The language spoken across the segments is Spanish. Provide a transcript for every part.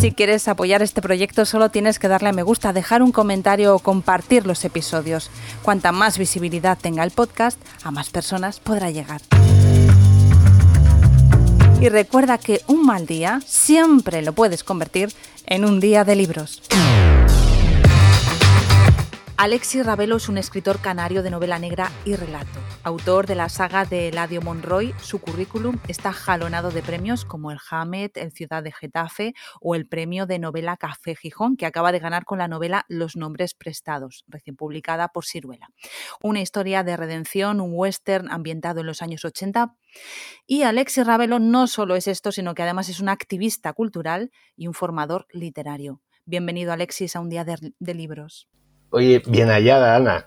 Si quieres apoyar este proyecto solo tienes que darle a me gusta, dejar un comentario o compartir los episodios. Cuanta más visibilidad tenga el podcast, a más personas podrá llegar. Y recuerda que un mal día siempre lo puedes convertir en un día de libros. Alexis Ravelo es un escritor canario de novela negra y relato. Autor de la saga de Eladio Monroy, su currículum está jalonado de premios como el Hamed, el Ciudad de Getafe o el premio de novela Café Gijón, que acaba de ganar con la novela Los Nombres Prestados, recién publicada por Siruela. Una historia de redención, un western ambientado en los años 80. Y Alexis Ravelo no solo es esto, sino que además es un activista cultural y un formador literario. Bienvenido, Alexis, a un día de libros. Oye, bien hallada, Ana.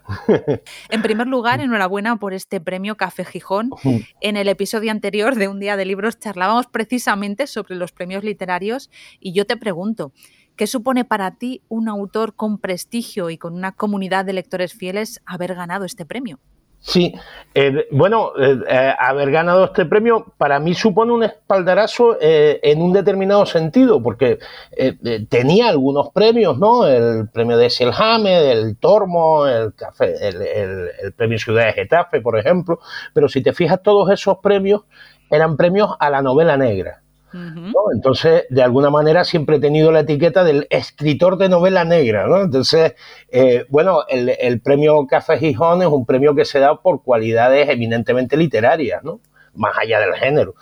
En primer lugar, enhorabuena por este premio Café Gijón. En el episodio anterior de Un Día de Libros charlábamos precisamente sobre los premios literarios y yo te pregunto, ¿qué supone para ti un autor con prestigio y con una comunidad de lectores fieles haber ganado este premio? Sí, eh, bueno, eh, eh, haber ganado este premio para mí supone un espaldarazo en un determinado sentido, porque tenía algunos premios, ¿no? El premio de Selhame, el Tormo, el, café, el, premio Ciudad de Getafe, por ejemplo, pero si te fijas, todos esos premios eran premios a la novela negra. Entonces, de alguna manera siempre he tenido la etiqueta del escritor de novela negra, ¿no? Entonces, eh, bueno, el, premio Café Gijón es un premio que se da por cualidades eminentemente literarias, ¿no? Más allá del género.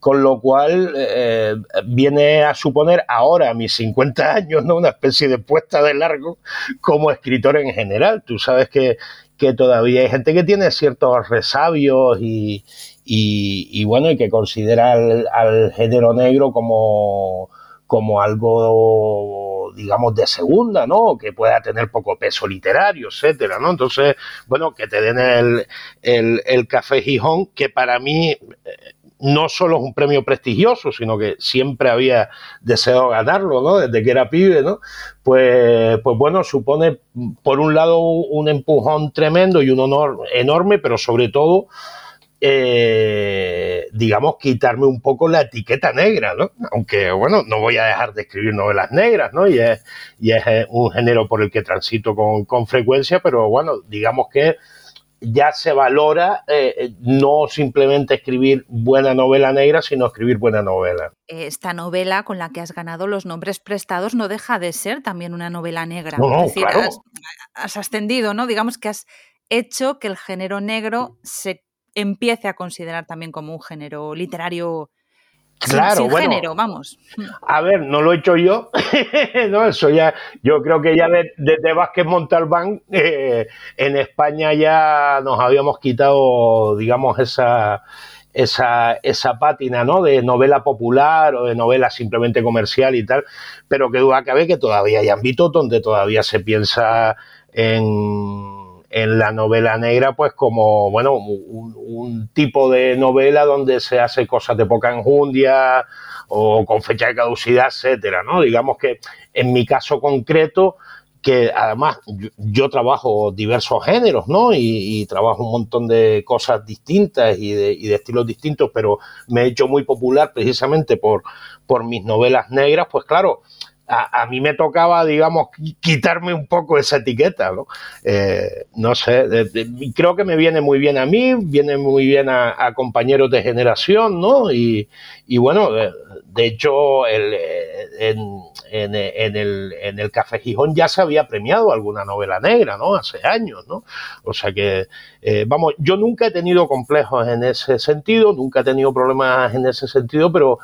Con lo cual, eh, viene a suponer ahora, a mis 50 años, ¿no? Una especie de puesta de largo como escritor en general. Tú sabes que, que todavía hay gente que tiene ciertos resabios y, y, bueno, y que considera al, género negro como, como algo, digamos, de segunda, ¿no? Que pueda tener poco peso literario, etcétera, ¿no? Entonces, bueno, que te den el, el, el Café Gijón, que para mí eh, no solo es un premio prestigioso, sino que siempre había deseado ganarlo, ¿no? Desde que era pibe, ¿no? Pues, pues bueno, supone, por un lado, un empujón tremendo y un honor enorme, pero sobre todo eh, digamos, quitarme un poco la etiqueta negra, ¿no? Aunque, bueno, no voy a dejar de escribir novelas negras, ¿no? Y es, y es eh, un género por el que transito con, frecuencia, pero bueno, digamos que ya se valora eh, no simplemente escribir buena novela negra, sino escribir buena novela. Esta novela con la que has ganado los nombres prestados no deja de ser también una novela negra. No, es decir, has, has ascendido, ¿no? Digamos que has hecho que el género negro se empiece a considerar también como un género literario Claro, sin, género, vamos. A ver, no lo he hecho yo, no, eso ya, yo creo que ya desde Vázquez Montalbán eh, en España ya nos habíamos quitado, digamos, esa, esa, esa pátina, ¿no? De novela popular o de novela simplemente comercial y tal, pero que duda cabe que todavía hay ámbitos donde todavía se piensa en en la novela negra, pues como, bueno, un, tipo de novela donde se hace cosas de poca enjundia o con fecha de caducidad, etcétera, ¿no? Digamos que en mi caso concreto, que además yo, trabajo diversos géneros, ¿no? Y, trabajo un montón de cosas distintas y de, y de, estilos distintos, pero me he hecho muy popular precisamente por, por mis novelas negras, pues claro, a, mí me tocaba, digamos, quitarme un poco esa etiqueta, ¿no? Eh, no sé, creo que me viene muy bien a mí, viene muy bien a, compañeros de generación, ¿no? Y, bueno, eh, de hecho, el, eh, en, el, en el Café Gijón ya se había premiado alguna novela negra, ¿no? Hace años, ¿no? O sea que, vamos, yo nunca he tenido complejos en ese sentido, nunca he tenido problemas en ese sentido, pero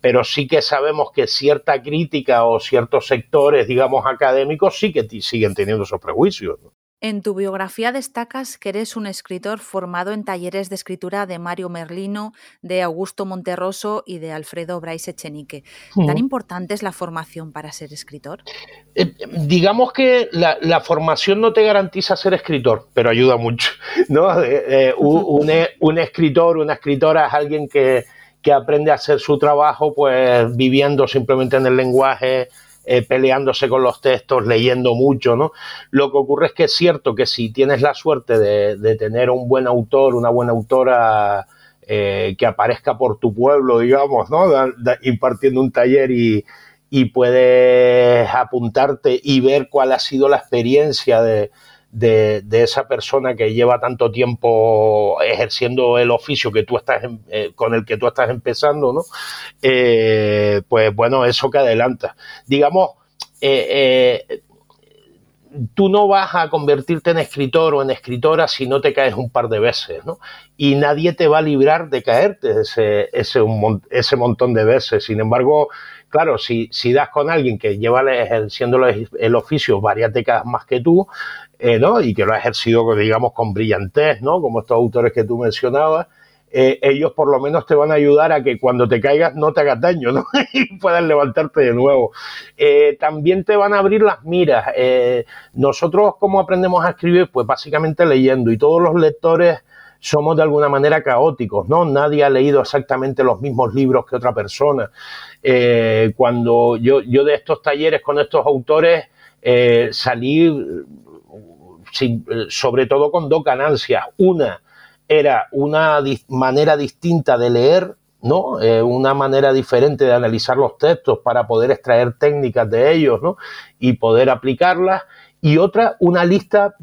pero sí que sabemos que cierta crítica o ciertos sectores, digamos, académicos sí que siguen teniendo esos prejuicios. En tu biografía destacas que eres un escritor formado en talleres de escritura de Mario Merlino, de Augusto Monterroso y de Alfredo Bryce Echenique. ¿Tan importante es la formación para ser escritor? Eh, digamos que la, formación no te garantiza ser escritor, pero ayuda mucho. ¿no? Eh, eh, un, un, escritor, una escritora es alguien que, que aprende a hacer su trabajo pues viviendo simplemente en el lenguaje eh, peleándose con los textos, leyendo mucho, ¿no? Lo que ocurre es que es cierto que si tienes la suerte de, tener un buen autor, una buena autora eh, que aparezca por tu pueblo, digamos, ¿no? impartiendo un taller y, y puedes apuntarte y ver cuál ha sido la experiencia de, de, esa persona que lleva tanto tiempo ejerciendo el oficio que tú estás eh, con el que tú estás empezando, ¿no? Eh, pues bueno, eso que adelanta. Digamos, eh, tú no vas a convertirte en escritor o en escritora si no te caes un par de veces, ¿no? Y nadie te va a librar de caerte ese, ese, ese montón de veces. Sin embargo, claro, si, si das con alguien que lleva ejerciendo el oficio varias décadas más que tú, eh, ¿no? y que lo ha ejercido, digamos, con brillantez, ¿no? como estos autores que tú mencionabas, eh, ellos por lo menos te van a ayudar a que cuando te caigas no te hagas daño ¿no? y puedas levantarte de nuevo. Eh, también te van a abrir las miras. nosotros, ¿cómo aprendemos a escribir? Pues básicamente leyendo y todos los lectores somos de alguna manera caóticos, ¿no? Nadie ha leído exactamente los mismos libros que otra persona. cuando yo, yo de estos talleres con estos autores salí eh, sobre todo con dos ganancias. Una era una manera distinta de leer, ¿no? Eh, una manera diferente de analizar los textos para poder extraer técnicas de ellos, ¿no? Y poder aplicarlas. Y otra, una lista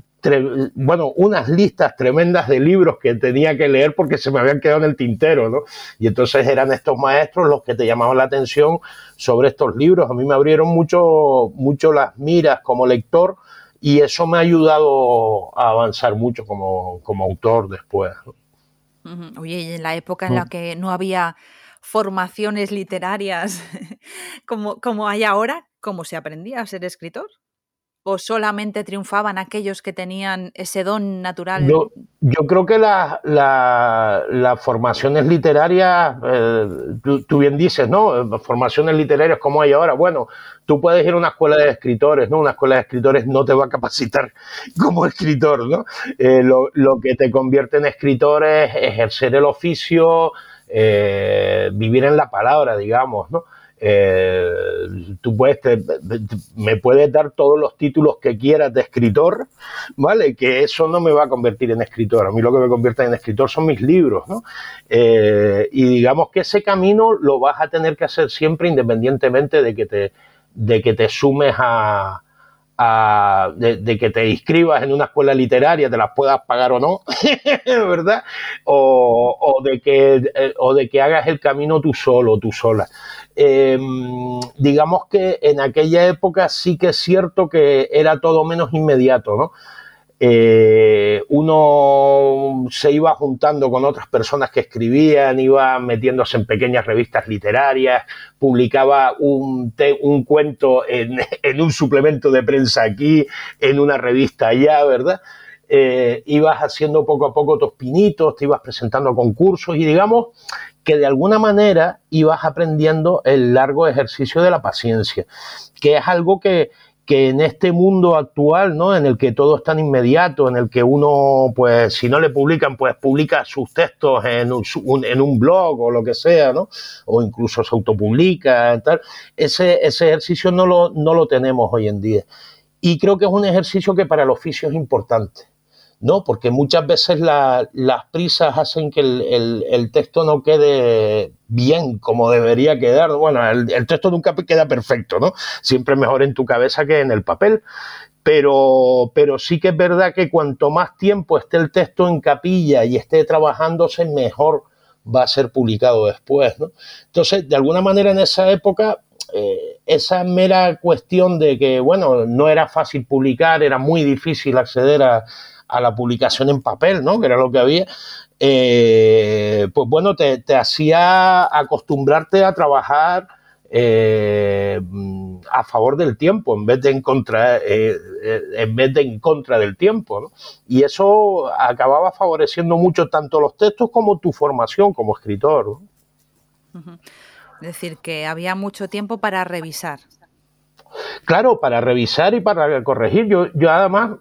bueno, unas listas tremendas de libros que tenía que leer porque se me habían quedado en el tintero, ¿no? Y entonces eran estos maestros los que te llamaban la atención sobre estos libros. A mí me abrieron mucho, mucho las miras como lector y eso me ha ayudado a avanzar mucho como, autor después. Oye, y en la época en la mm. que no había formaciones literarias como, como hay ahora, ¿cómo se aprendía a ser escritor? O solamente triunfaban aquellos que tenían ese don natural? Yo, creo que las la, formaciones literarias, eh, tú, bien dices, ¿no? Formaciones literarias como hay ahora. Bueno, tú puedes ir a una escuela de escritores, ¿no? Una escuela de escritores no te va a capacitar como escritor, ¿no? Eh, lo, lo, que te convierte en escritor es ejercer el oficio, eh, vivir en la palabra, digamos, ¿no? Eh, tú puedes, me puedes dar todos los títulos que quieras de escritor, ¿vale? Que eso no me va a convertir en escritor. A mí lo que me convierte en escritor son mis libros, ¿no? Eh, y digamos que ese camino lo vas a tener que hacer siempre independientemente de que te, de que te sumes a, de, que te inscribas en una escuela literaria, te las puedas pagar o no, ¿verdad? O, o, de que, eh, o de que hagas el camino tú solo, tú sola. Em, digamos que en aquella época sí que es cierto que era todo menos inmediato, ¿no? Eh, uno se iba juntando con otras personas que escribían, iba metiéndose en pequeñas revistas literarias, publicaba un, un cuento en, en, un suplemento de prensa aquí, en una revista allá, ¿verdad? Eh, ibas haciendo poco a poco tus pinitos, te ibas presentando a concursos y digamos que de alguna manera ibas aprendiendo el largo ejercicio de la paciencia, que es algo que, en este mundo actual, ¿no? En el que todo es tan inmediato, en el que uno, pues, si no le publican, pues publica sus textos en un, en un blog o lo que sea, ¿no? O incluso se autopublica, tal. Ese, ese ejercicio no lo, no lo tenemos hoy en día. Y creo que es un ejercicio que para el oficio es importante. No, porque muchas veces las prisas hacen que el, texto no quede bien como debería quedar. Bueno, el, texto nunca queda perfecto, ¿no? Siempre mejor en tu cabeza que en el papel. Pero, sí que es verdad que cuanto más tiempo esté el texto en capilla y esté trabajándose, mejor va a ser publicado después. Entonces, de alguna manera en esa época eh, esa mera cuestión de que, bueno, no era fácil publicar, era muy difícil acceder a, a la publicación en papel, ¿no? Que era lo que había. Eh, pues bueno, te, hacía acostumbrarte a trabajar eh, a favor del tiempo en vez de en contra, eh, en vez de en contra del tiempo. Y eso acababa favoreciendo mucho tanto los textos como tu formación como escritor. Es decir, que había mucho tiempo para revisar. Claro, para revisar y para corregir. Yo, yo además,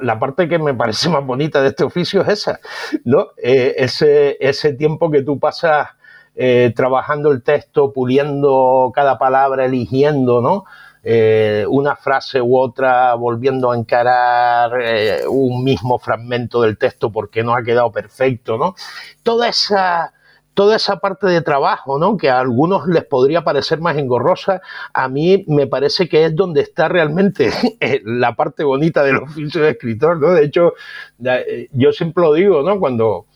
la, parte que me parece más bonita de este oficio es esa, ¿no? ese, ese tiempo que tú pasas eh, trabajando el texto, puliendo cada palabra, eligiendo, ¿no? Eh, una frase u otra, volviendo a encarar eh, un mismo fragmento del texto porque no ha quedado perfecto, ¿no? Toda esa, toda esa parte de trabajo, ¿no? Que a algunos les podría parecer más engorrosa, a mí me parece que es donde está realmente la parte bonita del oficio de escritor, ¿no? De hecho, yo siempre lo digo, ¿no? Cuando,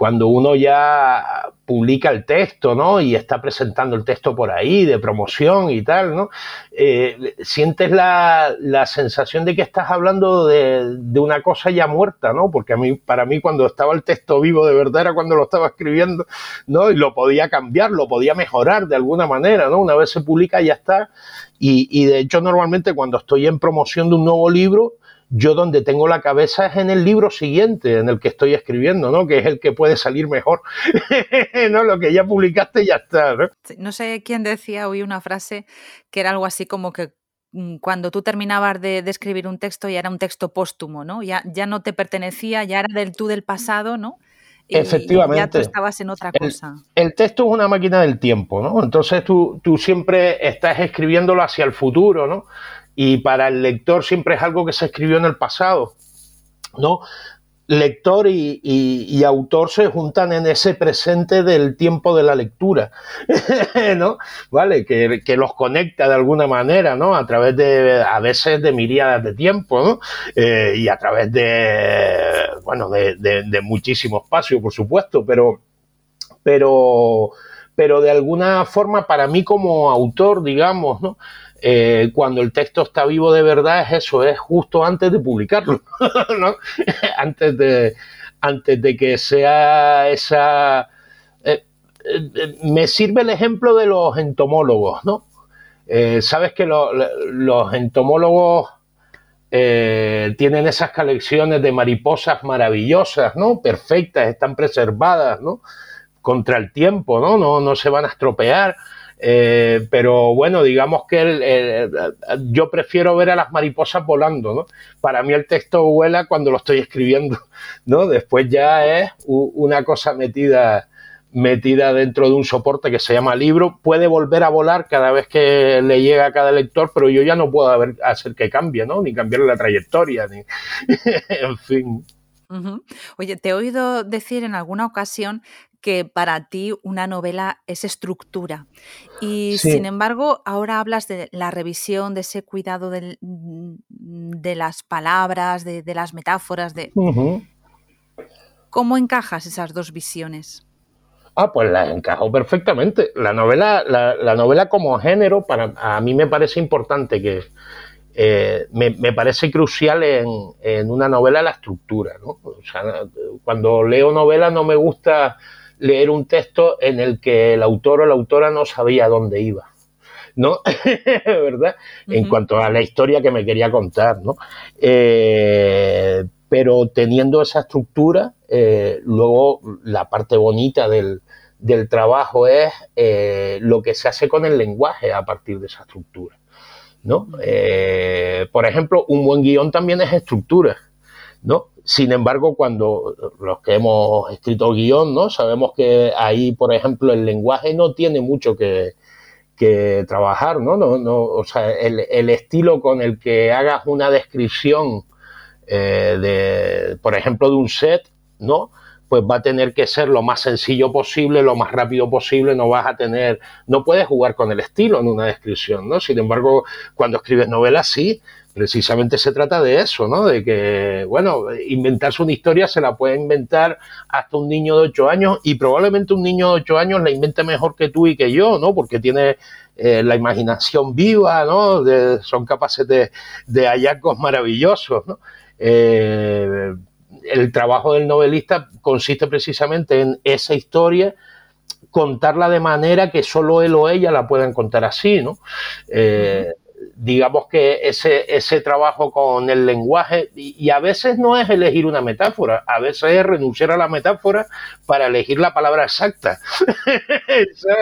cuando uno ya publica el texto, ¿no? Y está presentando el texto por ahí, de promoción y tal, ¿no? Eh, sientes la, sensación de que estás hablando de, una cosa ya muerta, ¿no? Porque a mí, para mí, cuando estaba el texto vivo de verdad era cuando lo estaba escribiendo, ¿no? Y lo podía cambiar, lo podía mejorar de alguna manera, ¿no? Una vez se publica, ya está. Y, y de hecho, normalmente cuando estoy en promoción de un nuevo libro, yo donde tengo la cabeza es en el libro siguiente, en el que estoy escribiendo, ¿no? Que es el que puede salir mejor. no, lo que ya publicaste ya está, ¿no? No sé quién decía hoy una frase que era algo así como que mm, cuando tú terminabas de, escribir un texto ya era un texto póstumo, ¿no? Ya, ya no te pertenecía, ya era del tú del pasado, ¿no? Y Efectivamente. Ya tú estabas en otra cosa. El, texto es una máquina del tiempo, ¿no? Entonces tú, tú siempre estás escribiéndolo hacia el futuro, ¿no? Y para el lector siempre es algo que se escribió en el pasado, ¿no? Lector y, autor se juntan en ese presente del tiempo de la lectura, ¿no? ¿Vale? Que, los conecta de alguna manera, ¿no? A través de, a veces de miríadas de tiempo, ¿no? Eh, y a través de, bueno, de, de muchísimo espacio, por supuesto, pero, pero, pero de alguna forma para mí como autor, digamos, ¿no? Eh, cuando el texto está vivo de verdad es eso, es justo antes de publicarlo, ¿no? antes, de, antes de que sea esa... Eh, eh, me sirve el ejemplo de los entomólogos, ¿no? Sabes que los entomólogos tienen esas colecciones de mariposas maravillosas, ¿no? Perfectas, están preservadas, ¿no? Contra el tiempo, ¿no? No, no se van a estropear. Eh, pero bueno, digamos que yo prefiero ver a las mariposas volando, ¿no? Para mí el texto vuela cuando lo estoy escribiendo, ¿no? Después ya es una cosa metida metida dentro de un soporte que se llama libro, puede volver a volar cada vez que le llega a cada lector, pero yo ya no puedo hacer que cambie, ¿no? Ni cambiar la trayectoria, ni en fin. Oye, te he oído decir en alguna ocasión que para ti una novela es estructura. Y sin embargo, ahora hablas de la revisión, de ese cuidado mm, de las palabras, de, las metáforas, de... ¿Cómo encajas esas dos visiones? Ah, pues las encajo perfectamente. La novela, la, novela como género, para, a mí me parece importante que, eh, me, parece crucial en, en, una novela la estructura. ¿no? O sea, cuando leo novela no me gusta leer un texto en el que el autor o la autora no sabía dónde iba. ¿no? ¿Verdad? En cuanto a la historia que me quería contar, ¿no? Eh, pero teniendo esa estructura, eh, luego la parte bonita del, trabajo es eh, lo que se hace con el lenguaje a partir de esa estructura, ¿no? por ejemplo, un buen guion también es estructura, ¿no? Sin embargo, cuando los que hemos escrito guion, ¿no? Sabemos que ahí, por ejemplo, el lenguaje no tiene mucho que, trabajar, ¿no? no, no o sea, el, estilo con el que hagas una descripción eh, de, por ejemplo, de un set, ¿no? Pues va a tener que ser lo más sencillo posible, lo más rápido posible, no vas a tener, no puedes jugar con el estilo en una descripción, ¿no? Sin embargo, cuando escribes novelas, sí, precisamente se trata de eso, ¿no? De que, bueno, inventarse una historia se la puede inventar hasta un niño de 8 años y probablemente un niño de 8 años la invente mejor que tú y que yo, ¿no? Porque tiene eh, la imaginación viva, ¿no? son capaces de, de, hallazgos maravillosos, ¿no? Eh, el trabajo del novelista consiste precisamente en esa historia contarla de manera que solo él o ella la puedan contar así, ¿no? Eh, digamos que ese, ese trabajo con el lenguaje, y, a veces no es elegir una metáfora, a veces es renunciar a la metáfora para elegir la palabra exacta. esa,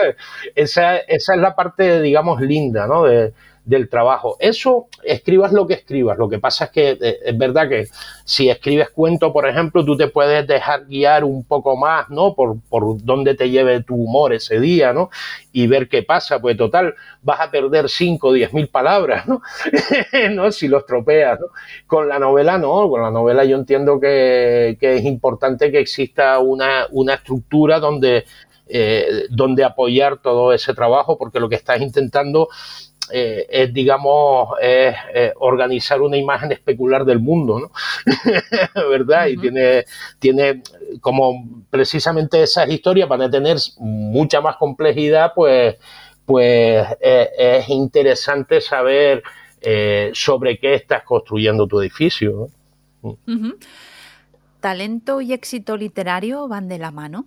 esa, es la parte, digamos, linda, ¿no? De, del trabajo. Eso, escribas lo que escribas. Lo que pasa es que eh, es verdad que si escribes cuento, por ejemplo, tú te puedes dejar guiar un poco más, ¿no? Por, por dónde te lleve tu humor ese día, ¿no? Y ver qué pasa. Pues total, vas a perder 5 o 10 mil palabras, ¿no? ¿no? Si los tropeas. Con la novela no, con la novela yo entiendo que, que es importante que exista una, una estructura donde, eh, donde apoyar todo ese trabajo, porque lo que estás intentando eh, es, digamos, es, organizar una imagen especular del mundo, ¿no? ¿Verdad? Y tiene, tiene como precisamente esas historias van a tener mucha más complejidad, pues, pues eh, es interesante saber eh, sobre qué estás construyendo tu edificio. ¿Talento y éxito literario van de la mano?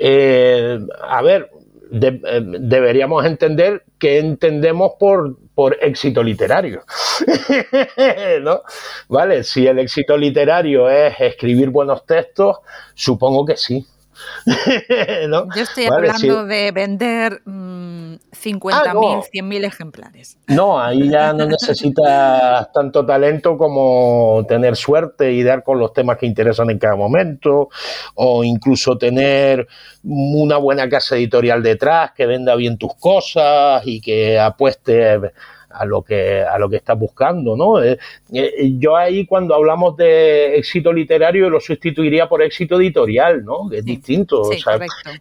a ver, eh, deberíamos entender qué entendemos por, por éxito literario. ¿No? ¿Vale? Si el éxito literario es escribir buenos textos, supongo que sí. Yo estoy hablando de vender 50.000, mm, ah, no. 100.000 ejemplares. No, ahí ya no necesitas tanto talento como tener suerte y dar con los temas que interesan en cada momento, o incluso tener una buena casa editorial detrás que venda bien tus cosas y que apueste a lo que a lo que estás buscando, ¿no? Eh, eh, yo ahí cuando hablamos de éxito literario lo sustituiría por éxito editorial, ¿no? Que es distinto.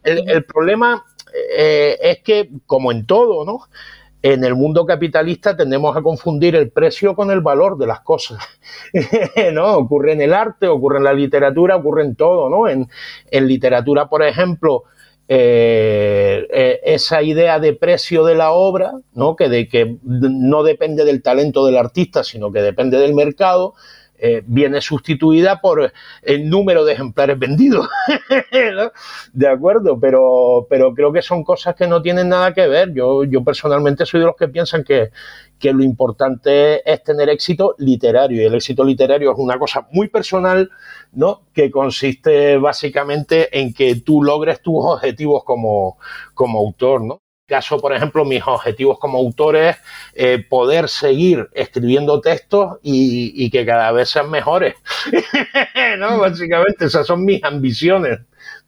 el, problema eh, es que, como en todo, ¿no? En el mundo capitalista tendemos a confundir el precio con el valor de las cosas. ¿No? Ocurre en el arte, ocurre en la literatura, ocurre en todo, ¿no? En, en literatura, por ejemplo, eh, eh, esa idea de precio de la obra, ¿no? que, de, que no depende del talento del artista, sino que depende del mercado, eh, viene sustituida por el número de ejemplares vendidos. De acuerdo, pero, pero creo que son cosas que no tienen nada que ver. Yo, yo personalmente soy de los que piensan que, que lo importante es tener éxito literario y el éxito literario es una cosa muy personal, ¿no? Que consiste básicamente en que tú logres tus objetivos como, como autor, ¿no? caso, por ejemplo, mis objetivos como autor es eh, poder seguir escribiendo textos y, que cada vez sean mejores. ¿no? Básicamente, esas son mis ambiciones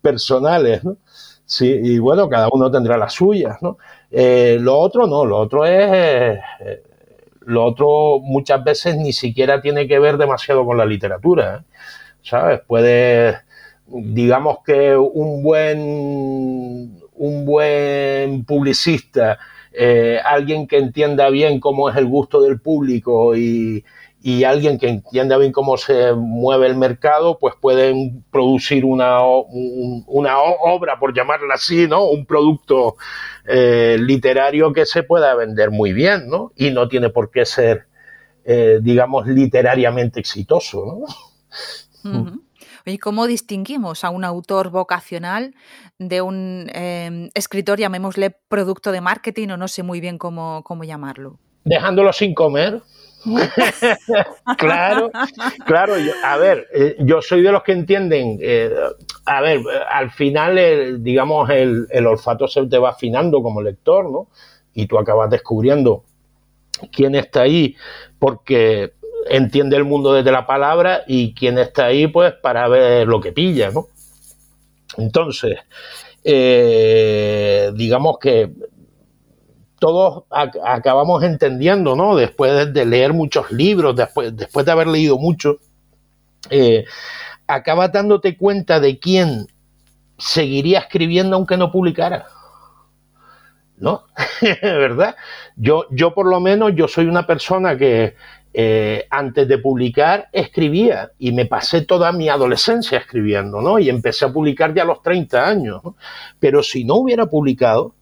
personales. ¿no? Sí, y bueno, cada uno tendrá las suyas. ¿no? Eh, lo otro no, lo otro es. Eh, lo otro muchas veces ni siquiera tiene que ver demasiado con la literatura. ¿Sabes? Puede. Digamos que un buen un buen publicista, eh, alguien que entienda bien cómo es el gusto del público y, alguien que entienda bien cómo se mueve el mercado, pues pueden producir una, una obra, por llamarla así, ¿no? Un producto eh, literario que se pueda vender muy bien, ¿no? Y no tiene por qué ser, eh, digamos, literariamente exitoso, ¿no? ¿Y cómo distinguimos a un autor vocacional de un em, escritor, llamémosle producto de marketing o no sé muy bien cómo, cómo llamarlo? Dejándolo sin comer. claro, claro. a ver, eh, yo soy de los que entienden. Eh, a ver, al final, digamos, el, el, olfato se te va afinando como lector, ¿no? Y tú acabas descubriendo quién está ahí, porque entiende el mundo desde la palabra y quien está ahí, pues, para ver lo que pilla, ¿no? Entonces, eh, digamos que todos acabamos entendiendo, ¿no? Después de leer muchos libros, después, después de haber leído mucho, eh, acabas dándote cuenta de quién seguiría escribiendo aunque no publicara. ¿No? ¿Verdad? Yo, yo por lo menos, yo soy una persona que eh, antes de publicar escribía y me pasé toda mi adolescencia escribiendo, ¿no? Y empecé a publicar ya a los 30 años, Pero si no hubiera publicado,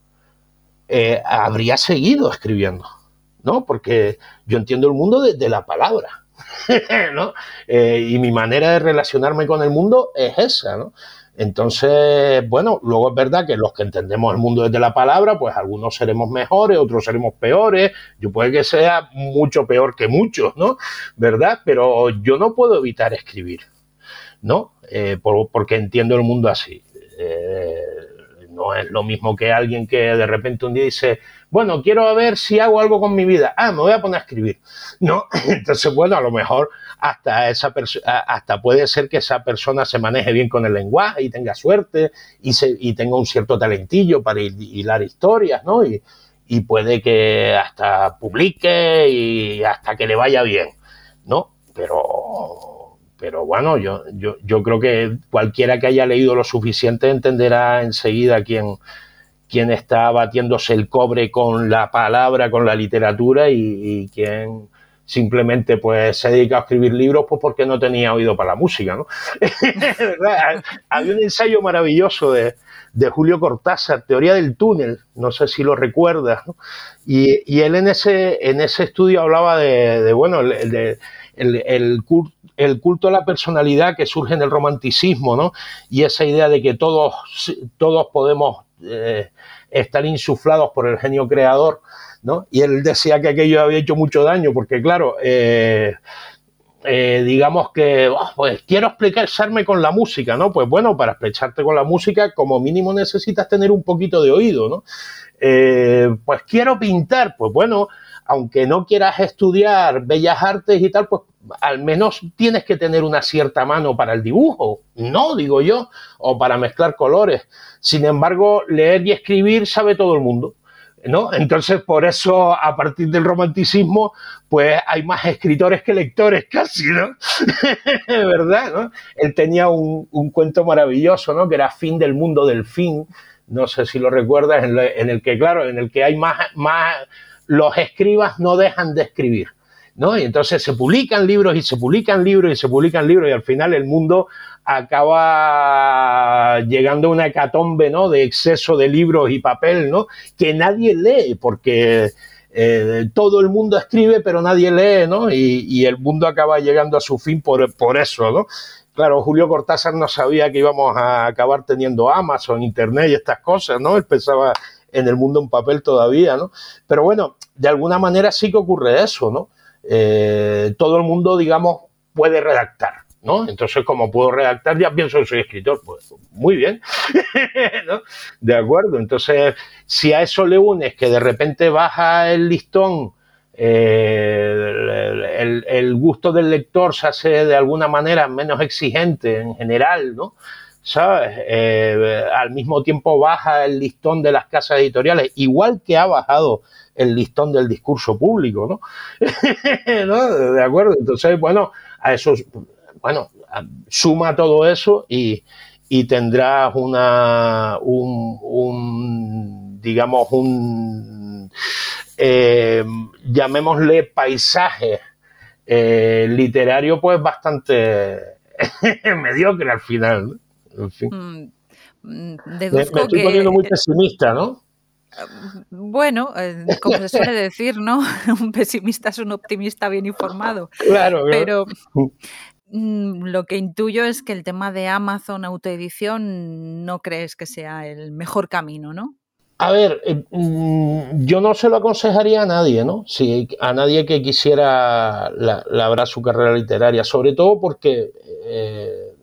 eh, habría seguido escribiendo, ¿no? Porque yo entiendo el mundo desde la palabra, ¿no? Eh, y mi manera de relacionarme con el mundo es esa, ¿no? Entonces, bueno, luego es verdad que los que entendemos el mundo desde la palabra, pues algunos seremos mejores, otros seremos peores, yo puede que sea mucho peor que muchos, ¿no? ¿Verdad? Pero yo no puedo evitar escribir, ¿no? Eh, porque entiendo el mundo así. No es lo mismo que alguien que de repente un día dice, bueno, quiero ver si hago algo con mi vida. Ah, me voy a poner a escribir. No, entonces, bueno, a lo mejor hasta esa hasta puede ser que esa persona se maneje bien con el lenguaje y tenga suerte y, se y tenga un cierto talentillo para hilar historias, ¿no? Y, y puede que hasta publique y hasta que le vaya bien, ¿no? Pero, pero bueno, yo, yo, yo creo que cualquiera que haya leído lo suficiente entenderá enseguida quién, quién está batiéndose el cobre con la palabra, con la literatura y, y quién simplemente pues se dedica a escribir libros pues porque no tenía oído para la música, ¿no? Había un ensayo maravilloso de, Julio Cortázar, Teoría del túnel, no sé si lo recuerdas, ¿no? y, él en ese, en ese estudio hablaba de, bueno, el, el, culto a la personalidad que surge en el romanticismo, ¿no? Y esa idea de que todos, todos podemos eh, estar insuflados por el genio creador, ¿no? Y él decía que aquello había hecho mucho daño, porque claro, eh, eh, digamos que, oh, pues quiero explicarme con la música, ¿no? Pues bueno, para expresarte con la música, como mínimo necesitas tener un poquito de oído, ¿no? pues quiero pintar, pues bueno, aunque no quieras estudiar bellas artes y tal, pues al menos tienes que tener una cierta mano para el dibujo, no, digo yo, o para mezclar colores. Sin embargo, leer y escribir sabe todo el mundo. ¿No? Entonces, por eso, a partir del romanticismo, pues hay más escritores que lectores casi, ¿no? ¿Verdad? ¿no? Él tenía un, cuento maravilloso, ¿no? Que era Fin del mundo del fin, no sé si lo recuerdas, en, en el que, claro, en el que hay más, más, los escribas no dejan de escribir. ¿No? Y entonces se publican libros y se publican libros y se publican libros y al final el mundo acaba llegando a una hecatombe, ¿no? De exceso de libros y papel, ¿no? Que nadie lee porque eh, todo el mundo escribe pero nadie lee, ¿no? Y, el mundo acaba llegando a su fin por, por eso, ¿no? Claro, Julio Cortázar no sabía que íbamos a acabar teniendo Amazon, Internet y estas cosas, ¿no? Él pensaba en el mundo en papel todavía, ¿no? Pero bueno, de alguna manera sí que ocurre eso, ¿no? Eh, todo el mundo, digamos, puede redactar. ¿no? Entonces, como puedo redactar, ya pienso que soy escritor. Pues muy bien, ¿no? De acuerdo. Entonces, si a eso le unes que de repente baja el listón, eh, el, gusto del lector se hace de alguna manera menos exigente en general, ¿no? ¿Sabes? Eh, al mismo tiempo baja el listón de las casas editoriales, igual que ha bajado el listón del discurso público, ¿no? ¿No? De acuerdo. Entonces, bueno, a eso, bueno, suma todo eso y, y tendrás una, un, digamos, un, eh, llamémosle paisaje eh, literario, pues bastante mediocre al final. En fin. Mm, mm, me, estoy poniendo muy pesimista, ¿no? Bueno, eh, como se suele decir, ¿no? Un pesimista es un optimista bien informado. Claro, Pero mm, lo que intuyo es que el tema de Amazon autoedición no crees que sea el mejor camino, ¿no? A ver, eh, mm, yo no se lo aconsejaría a nadie, ¿no? Si a nadie que quisiera labrar su carrera literaria, sobre todo porque eh,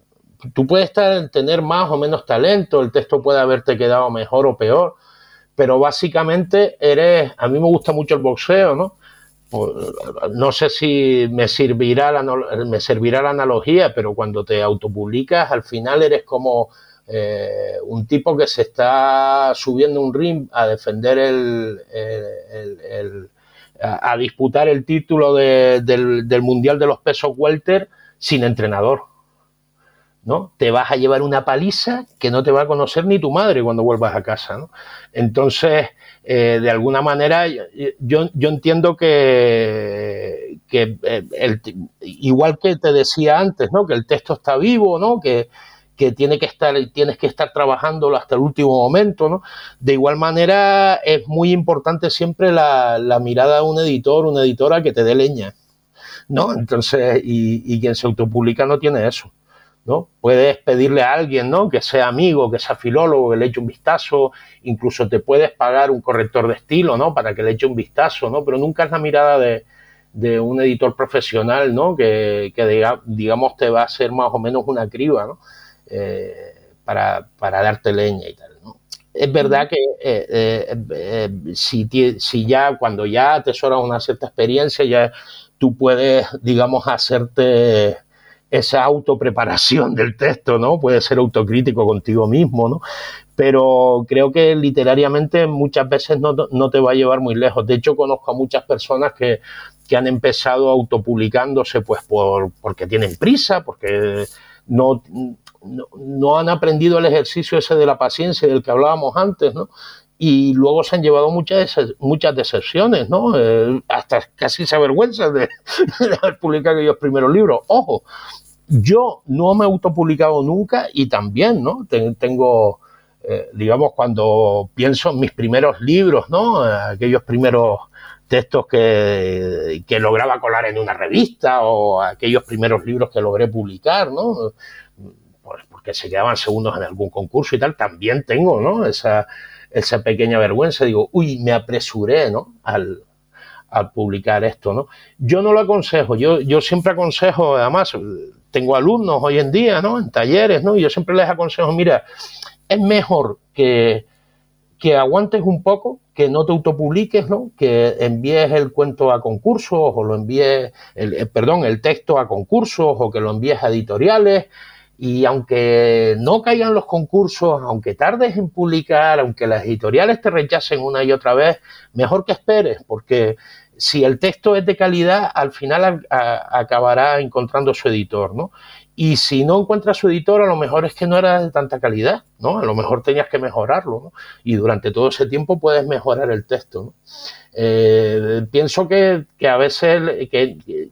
tú puedes tener más o menos talento, el texto puede haberte quedado mejor o peor, pero básicamente eres, a mí me gusta mucho el boxeo, ¿no? No sé si me servirá, la, me servirá la analogía, pero cuando te autopublicas, al final eres como eh, un tipo que se está subiendo un ring a defender el, a, disputar el título del, del Mundial de los Pesos Welter sin entrenador. ¿No? Te vas a llevar una paliza que no te va a conocer ni tu madre cuando vuelvas a casa, ¿no? Entonces, eh, de alguna manera, yo, yo entiendo que, que eh, igual que te decía antes, ¿no? Que el texto está vivo, ¿no? Que, que tiene que estar, tienes que estar trabajándolo hasta el último momento, ¿no? De igual manera, es muy importante siempre la, la mirada de un editor, una editora que te dé leña, ¿no? Entonces, y, y quien se autopublica no tiene eso. ¿No? Puedes pedirle a alguien, ¿no? Que sea amigo, que sea filólogo, que le eche un vistazo, incluso te puedes pagar un corrector de estilo, ¿no? Para que le eche un vistazo, ¿no? Pero nunca es la mirada de, de un editor profesional, ¿no? Que, que digamos te va a hacer más o menos una criba, ¿no? Eh, para, para, darte leña y tal, ¿no? Es verdad que eh, eh, si, si ya, cuando ya atesoras una cierta experiencia, ya tú puedes, digamos, hacerte esa autopreparación del texto, ¿no? Puedes ser autocrítico contigo mismo, ¿no? Pero creo que literariamente muchas veces no, no, te va a llevar muy lejos. De hecho, conozco a muchas personas que, que han empezado autopublicándose pues por, porque tienen prisa, porque no, no, han aprendido el ejercicio ese de la paciencia del que hablábamos antes, ¿no? y luego se han llevado muchas, muchas decepciones, ¿no? Eh, hasta casi se avergüenza de, haber publicado aquellos primeros libros. Ojo, yo no me he autopublicado nunca y también, ¿no? Tengo, eh, digamos, cuando pienso en mis primeros libros, ¿no? Aquellos primeros textos que, que lograba colar en una revista o aquellos primeros libros que logré publicar, ¿no? Pues porque se quedaban segundos en algún concurso y tal, también tengo, ¿no? Esa, esa pequeña vergüenza, digo, uy, me apresuré, ¿no? Al, publicar esto, ¿no? Yo no lo aconsejo, yo, yo siempre aconsejo, además, tengo alumnos hoy en día, ¿no? En talleres, ¿no? Y yo siempre les aconsejo, mira, es mejor que, que aguantes un poco, que no te autopubliques, ¿no? Que envíes el cuento a concursos o lo envíes, el, eh, perdón, el texto a concursos o que lo envíes a editoriales y aunque no caigan los concursos, aunque tardes en publicar, aunque las editoriales te rechacen una y otra vez, mejor que esperes, porque si el texto es de calidad, al final acabará encontrando su editor, ¿no? Y si no encuentra su editor, a lo mejor es que no era de tanta calidad, ¿no? A lo mejor tenías que mejorarlo, ¿no? Y durante todo ese tiempo puedes mejorar el texto. Eh, pienso que, a veces, que,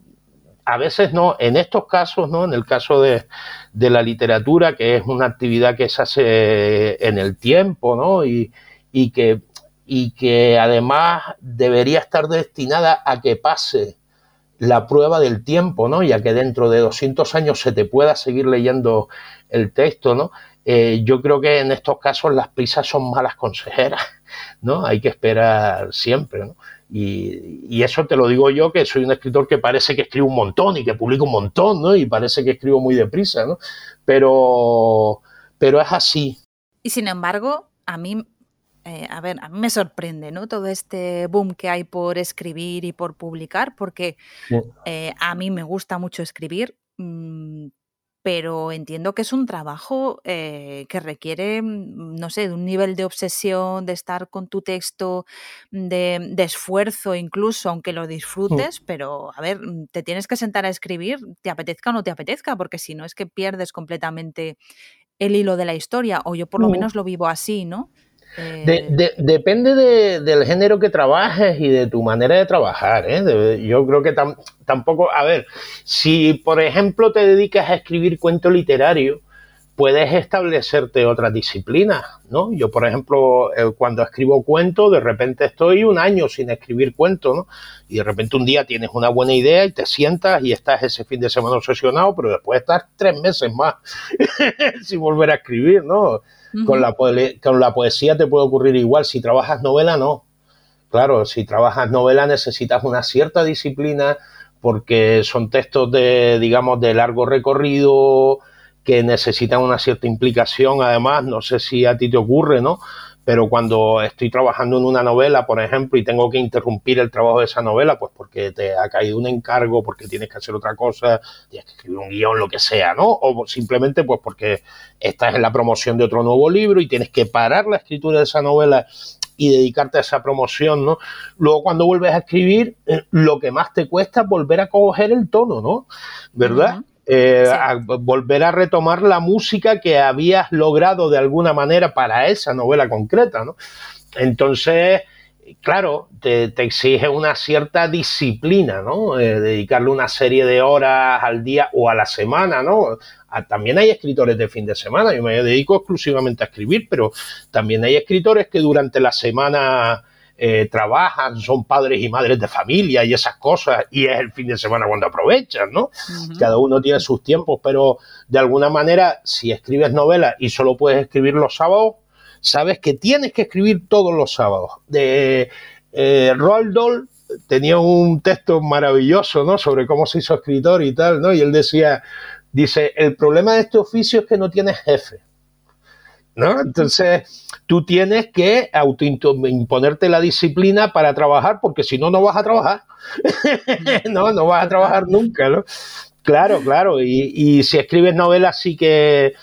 a veces no, en estos casos, ¿no? En el caso de, la literatura, que es una actividad que se hace en el tiempo, ¿no? Y, que, y que además debería estar destinada a que pase la prueba del tiempo, ¿no? Ya que dentro de 200 años se te pueda seguir leyendo el texto, ¿no? Eh, yo creo que en estos casos las prisas son malas consejeras, ¿no? Hay que esperar siempre, ¿no? Y, eso te lo digo yo, que soy un escritor que parece que escribe un montón y que publica un montón, ¿no? Y parece que escribo muy deprisa, ¿no? Pero, pero es así. Y sin embargo, a mí, eh, a ver, a mí me sorprende, ¿no? Todo este boom que hay por escribir y por publicar, porque eh, a mí me gusta mucho escribir, mm, pero entiendo que es un trabajo eh, que requiere, mm, no sé, de un nivel de obsesión, de estar con tu texto, de, esfuerzo incluso, aunque lo disfrutes, pero a ver, mm, te tienes que sentar a escribir, te apetezca o no te apetezca, porque si no es que pierdes completamente el hilo de la historia, o yo por lo menos lo vivo así, ¿no? Eh, depende del género que trabajes y de tu manera de trabajar. ¿eh? yo creo que tampoco, a ver, si por ejemplo te dedicas a escribir cuento literario, puedes establecerte otras disciplinas, ¿no? Yo, por ejemplo, eh, cuando escribo cuentos, de repente estoy un año sin escribir cuentos, ¿no? Y de repente un día tienes una buena idea y te sientas y estás ese fin de semana obsesionado, pero después estás tres meses más sin volver a escribir, ¿no? con, la, con la poesía te puede ocurrir igual. Si trabajas novela, no. Claro, si trabajas novela necesitas una cierta disciplina porque son textos de, digamos, de largo recorrido, que necesitan una cierta implicación. Además, no sé si a ti te ocurre, ¿no? pero cuando estoy trabajando en una novela, por ejemplo, y tengo que interrumpir el trabajo de esa novela, pues porque te ha caído un encargo, porque tienes que hacer otra cosa, tienes que escribir un guion, lo que sea, ¿no? O simplemente pues porque estás en la promoción de otro nuevo libro y tienes que parar la escritura de esa novela y dedicarte a esa promoción, ¿no? Luego cuando vuelves a escribir, eh, lo que más te cuesta es volver a coger el tono, ¿no? ¿Verdad? Eh, volver a retomar la música que habías logrado de alguna manera para esa novela concreta, ¿no? Entonces, claro, te, exige una cierta disciplina, ¿no? Eh, dedicarle una serie de horas al día o a la semana, ¿no? también hay escritores de fin de semana, yo me dedico exclusivamente a escribir, pero también hay escritores que durante la semana eh, trabajan, son padres y madres de familia y esas cosas, y es el fin de semana cuando aprovechan, ¿no? Cada uno tiene sus tiempos, pero de alguna manera, si escribes novelas y solo puedes escribir los sábados, sabes que tienes que escribir todos los sábados. De eh, Roald Dahl tenía un texto maravilloso, ¿no? Sobre cómo se hizo escritor y tal, ¿no? Y él decía, dice, el problema de este oficio es que no tienes jefe. ¿No? Entonces, tú tienes que imponerte la disciplina para trabajar, porque si no, no vas a trabajar. no, no vas a trabajar nunca, ¿no? Claro, claro. Y, y si escribes novelas, sí que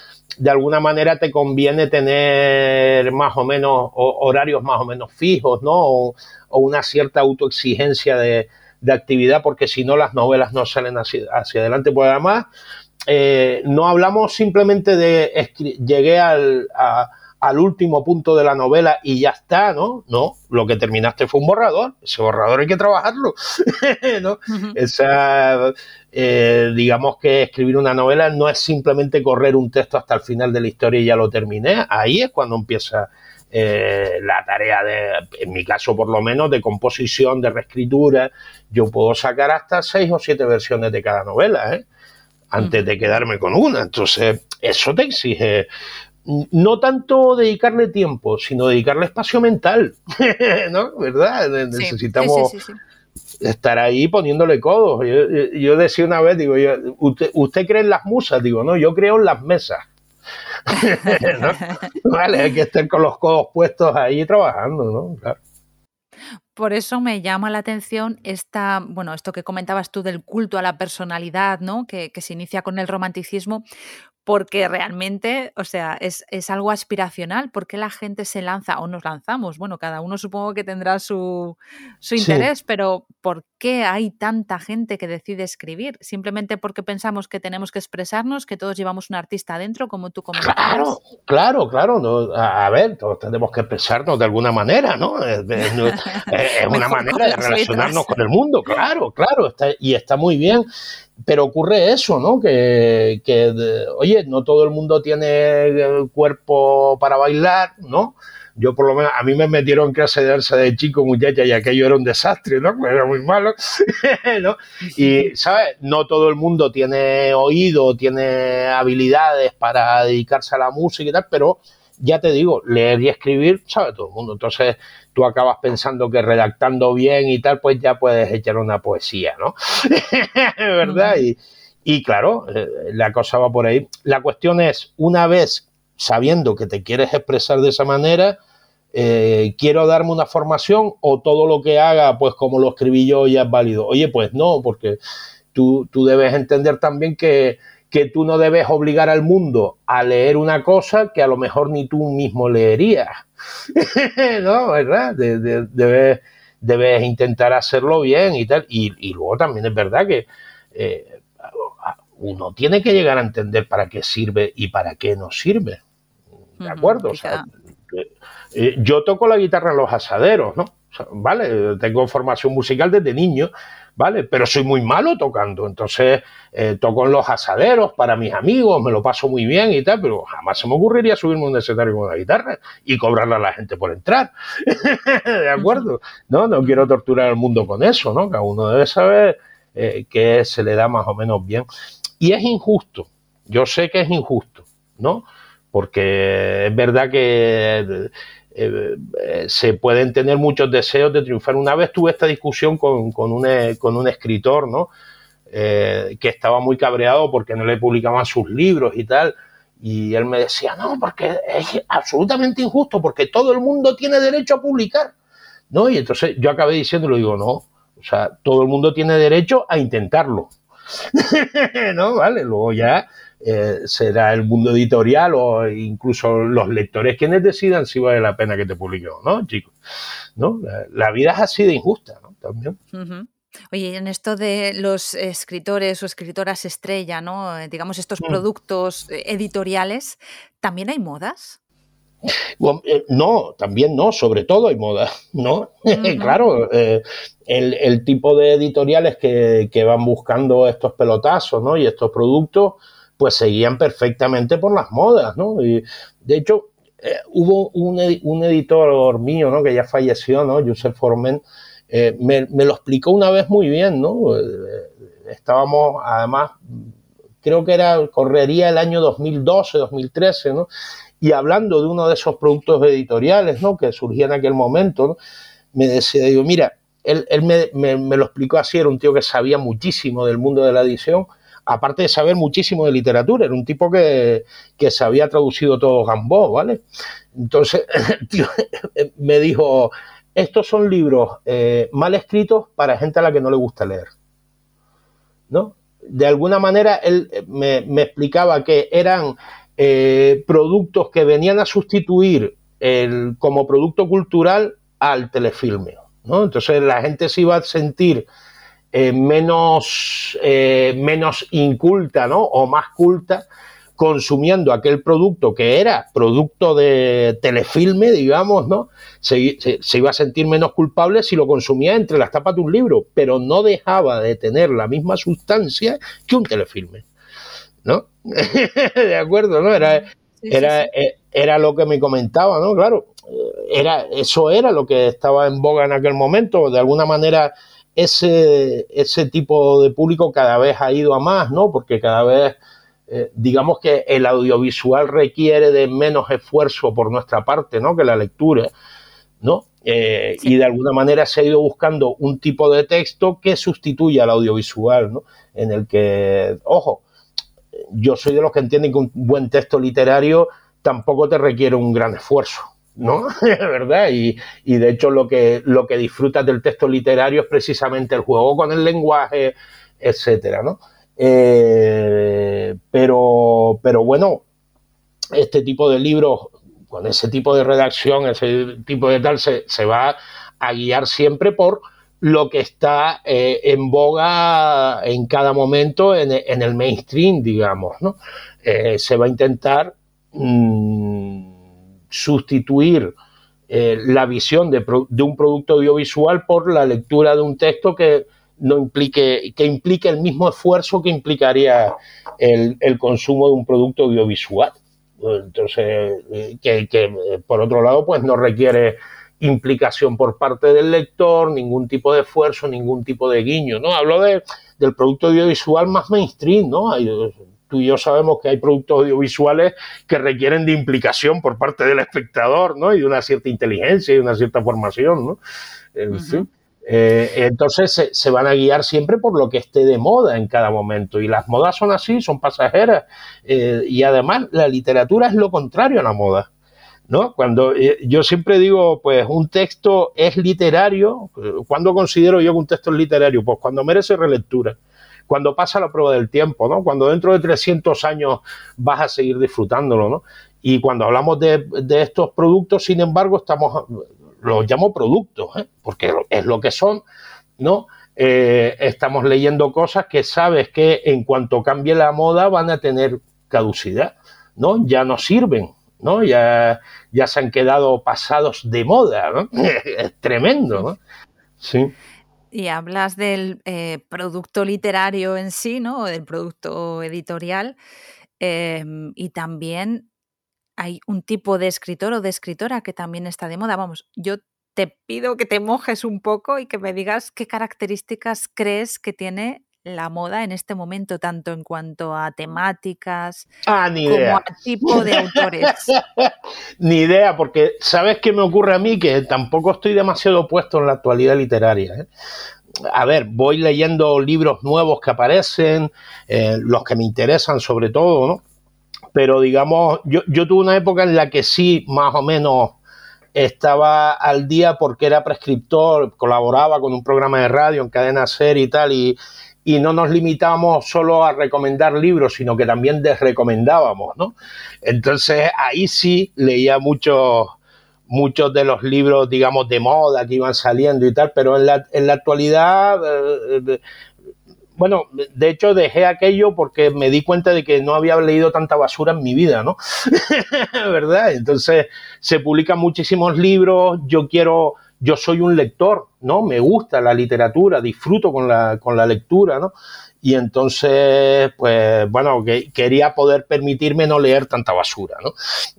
de alguna manera te conviene tener más o menos horarios más o menos fijos, ¿no? O, una cierta autoexigencia de, de, actividad, porque si no las novelas no salen hacia, hacia adelante. Pues además, eh, no hablamos simplemente de llegué al, al último punto de la novela y ya está, ¿no? No, lo que terminaste fue un borrador. Ese borrador hay que trabajarlo, ¿no? Esa, eh, digamos que escribir una novela no es simplemente correr un texto hasta el final de la historia y ya lo terminé. Ahí es cuando empieza eh, la tarea de, en mi caso por lo menos, de composición, de reescritura. Yo puedo sacar hasta seis o siete versiones de cada novela, ¿eh? Antes de quedarme con una. Entonces, eso te exige no tanto dedicarle tiempo, sino dedicarle espacio mental, ¿no? ¿Verdad? Necesitamos estar ahí poniéndole codos. Yo, decía una vez, digo, usted, cree en las musas? Digo, no, yo creo en las mesas. Vale, hay que estar con los codos puestos ahí trabajando, ¿no? Claro. Por eso me llama la atención esta, bueno, esto que comentabas tú del culto a la personalidad, ¿no? Que, que se inicia con el romanticismo, porque realmente, o sea, es, algo aspiracional. ¿Por qué la gente se lanza o nos lanzamos? Bueno, cada uno supongo que tendrá su, interés, pero ¿por qué hay tanta gente que decide escribir? ¿Simplemente porque pensamos que tenemos que expresarnos, que todos llevamos un artista adentro, como tú comentabas? Claro, claro, claro. a, ver, todos tenemos que expresarnos de alguna manera, ¿no? Es, una manera de relacionarnos con el mundo, claro, claro. Está, y está muy bien pero ocurre eso, ¿no? Que, oye, no todo el mundo tiene el cuerpo para bailar, ¿no? Yo por lo menos, a mí me metieron en clase de danza de chico, muchacha, y aquello era un desastre, ¿no? Era muy malo, ¿no? Y, ¿sabes? No todo el mundo tiene oído, tiene habilidades para dedicarse a la música y tal, pero ya te digo, leer y escribir sabe todo el mundo. Entonces, tú acabas pensando que redactando bien y tal, pues ya puedes echar una poesía, ¿no? ¿Verdad? Y, claro, eh, la cosa va por ahí. La cuestión es, una vez sabiendo que te quieres expresar de esa manera, eh, quiero darme una formación o todo lo que haga, pues como lo escribí yo, ya es válido. Oye, pues no, porque tú, tú debes entender también que, que tú no debes obligar al mundo a leer una cosa que a lo mejor ni tú mismo leerías. no, ¿verdad? debes, intentar hacerlo bien y tal. Y, luego también es verdad que eh, uno tiene que llegar a entender para qué sirve y para qué no sirve. ¿De acuerdo? Eh, yo toco la guitarra en los asaderos, ¿no? vale, tengo formación musical desde niño ¿vale? Pero soy muy malo tocando, entonces eh, toco en los asaderos para mis amigos, me lo paso muy bien y tal, pero jamás se me ocurriría subirme un escenario con una guitarra y cobrarle a la gente por entrar, ¿de acuerdo? No, no quiero torturar al mundo con eso, ¿no? Cada uno debe saber eh, que se le da más o menos bien. Y es injusto, yo sé que es injusto, ¿no? Porque es verdad que eh, eh, se pueden tener muchos deseos de triunfar. Una vez tuve esta discusión con, con, un, eh, con un, escritor, ¿no? que estaba muy cabreado porque no le publicaban sus libros y tal. Y él me decía, no, porque es absolutamente injusto, porque todo el mundo tiene derecho a publicar. ¿No? Y entonces yo acabé diciéndolo, digo, no, o sea, todo el mundo tiene derecho a intentarlo. ¿No? Vale, luego ya eh, será el mundo editorial o incluso los lectores quienes decidan si vale la pena que te publique o no, chicos. ¿no? La, vida es así de injusta, ¿no? También. Oye, en esto de los escritores o escritoras estrella, ¿no? Eh, digamos, estos mm. productos eh, editoriales, ¿también hay modas? no, también no, sobre todo hay modas, ¿no? claro, el, tipo de editoriales que, que, van buscando estos pelotazos, ¿no? Y estos productos, pues seguían perfectamente por las modas, ¿no? De hecho, eh, hubo un, editor mío, ¿no? Que ya falleció, ¿no? Joseph Formen, eh, me, lo explicó una vez muy bien, ¿no? Eh, estábamos, además, creo que era, correría el año 2012, 2013, ¿no? Y hablando de uno de esos productos editoriales, ¿no? Que surgía en aquel momento, ¿no? Me decía, digo, mira, él, me, me, lo explicó así, era un tío que sabía muchísimo del mundo de la edición, aparte de saber muchísimo de literatura, era un tipo que, que se había traducido todo Gambó, ¿vale? Entonces, tío me dijo, estos son libros eh, mal escritos para gente a la que no le gusta leer, ¿no? De alguna manera, él eh, me, me explicaba que eran eh, productos que venían a sustituir el, como producto cultural al telefilme, ¿no? Entonces la gente se iba a sentir eh, menos, eh, menos inculta ¿no? o más culta consumiendo aquel producto que era producto de telefilme, digamos, ¿no? Se, iba a sentir menos culpable si lo consumía entre las tapas de un libro, pero no dejaba de tener la misma sustancia que un telefilme, ¿no? de acuerdo, ¿no? Era, era, eh, era lo que me comentaba, ¿no? Claro, era, eso era lo que estaba en boga en aquel momento, de alguna manera ese, ese tipo de público cada vez ha ido a más, ¿no? Porque cada vez, eh, digamos que el audiovisual requiere de menos esfuerzo por nuestra parte, ¿no? Que la lectura, ¿no? Eh, y de alguna manera se ha ido buscando un tipo de texto que sustituya al audiovisual, ¿no? En el que, ojo, yo soy de los que entienden que un buen texto literario tampoco te requiere un gran esfuerzo. ¿No? ¿Verdad? Y, de hecho lo que, lo que disfrutas del texto literario es precisamente el juego con el lenguaje, etcétera, ¿no? Eh, pero, pero bueno, este tipo de libros, con ese tipo de redacción, ese tipo de tal, se, va a guiar siempre por lo que está eh, en boga en cada momento en, el mainstream, digamos, ¿no? Eh, se va a intentar mm, sustituir eh, la visión de, un producto audiovisual por la lectura de un texto que no implique, que implique el mismo esfuerzo que implicaría el, consumo de un producto audiovisual. Entonces, eh, que, eh, por otro lado, pues no requiere implicación por parte del lector, ningún tipo de esfuerzo, ningún tipo de guiño, ¿no? Hablo de, del producto audiovisual más mainstream, ¿no? Hay, tú y yo sabemos que hay productos audiovisuales que requieren de implicación por parte del espectador, ¿no? Y de una cierta inteligencia y una cierta formación, ¿no? Eh, entonces se, van a guiar siempre por lo que esté de moda en cada momento. Y las modas son así, son pasajeras. Eh, y además la literatura es lo contrario a la moda. ¿No? Cuando eh, yo siempre digo, pues un texto es literario, ¿cuándo considero yo que un texto es literario? Pues cuando merece relectura cuando pasa la prueba del tiempo, ¿no? Cuando dentro de 300 años vas a seguir disfrutándolo, ¿no? Y cuando hablamos de, estos productos, sin embargo, estamos, los llamo productos, ¿eh? porque es lo que son, ¿no? Eh, estamos leyendo cosas que sabes que en cuanto cambie la moda van a tener caducidad, ¿no? Ya no sirven, ¿no? Ya, ya se han quedado pasados de moda, ¿no? es tremendo, ¿no? Sí. Y hablas del eh, producto literario en sí, ¿no? O del producto editorial. Em, y también hay un tipo de escritor o de escritora que también está de moda. Vamos, yo te pido que te mojes un poco y que me digas qué características crees que tiene la moda en este momento, tanto en cuanto a temáticas ah, como a tipo de autores. ni idea, porque ¿sabes qué me ocurre a mí? Que tampoco estoy demasiado puesto en la actualidad literaria. ¿eh? A ver, voy leyendo libros nuevos que aparecen, eh, los que me interesan sobre todo, ¿no? Pero digamos, yo, yo tuve una época en la que sí, más o menos estaba al día porque era prescriptor, colaboraba con un programa de radio en cadena ser y tal, y, y no nos limitamos solo a recomendar libros, sino que también desrecomendábamos, ¿no? Entonces ahí sí leía muchos muchos de los libros, digamos, de moda que iban saliendo y tal, pero en la, en la actualidad, eh, bueno, de hecho dejé aquello porque me di cuenta de que no había leído tanta basura en mi vida, ¿no? ¿Verdad? Entonces se publican muchísimos libros, yo quiero yo soy un lector, ¿no? Me gusta la literatura, disfruto con la, con la lectura, ¿no? Y entonces, pues bueno, que, quería poder permitirme no leer tanta basura, ¿no?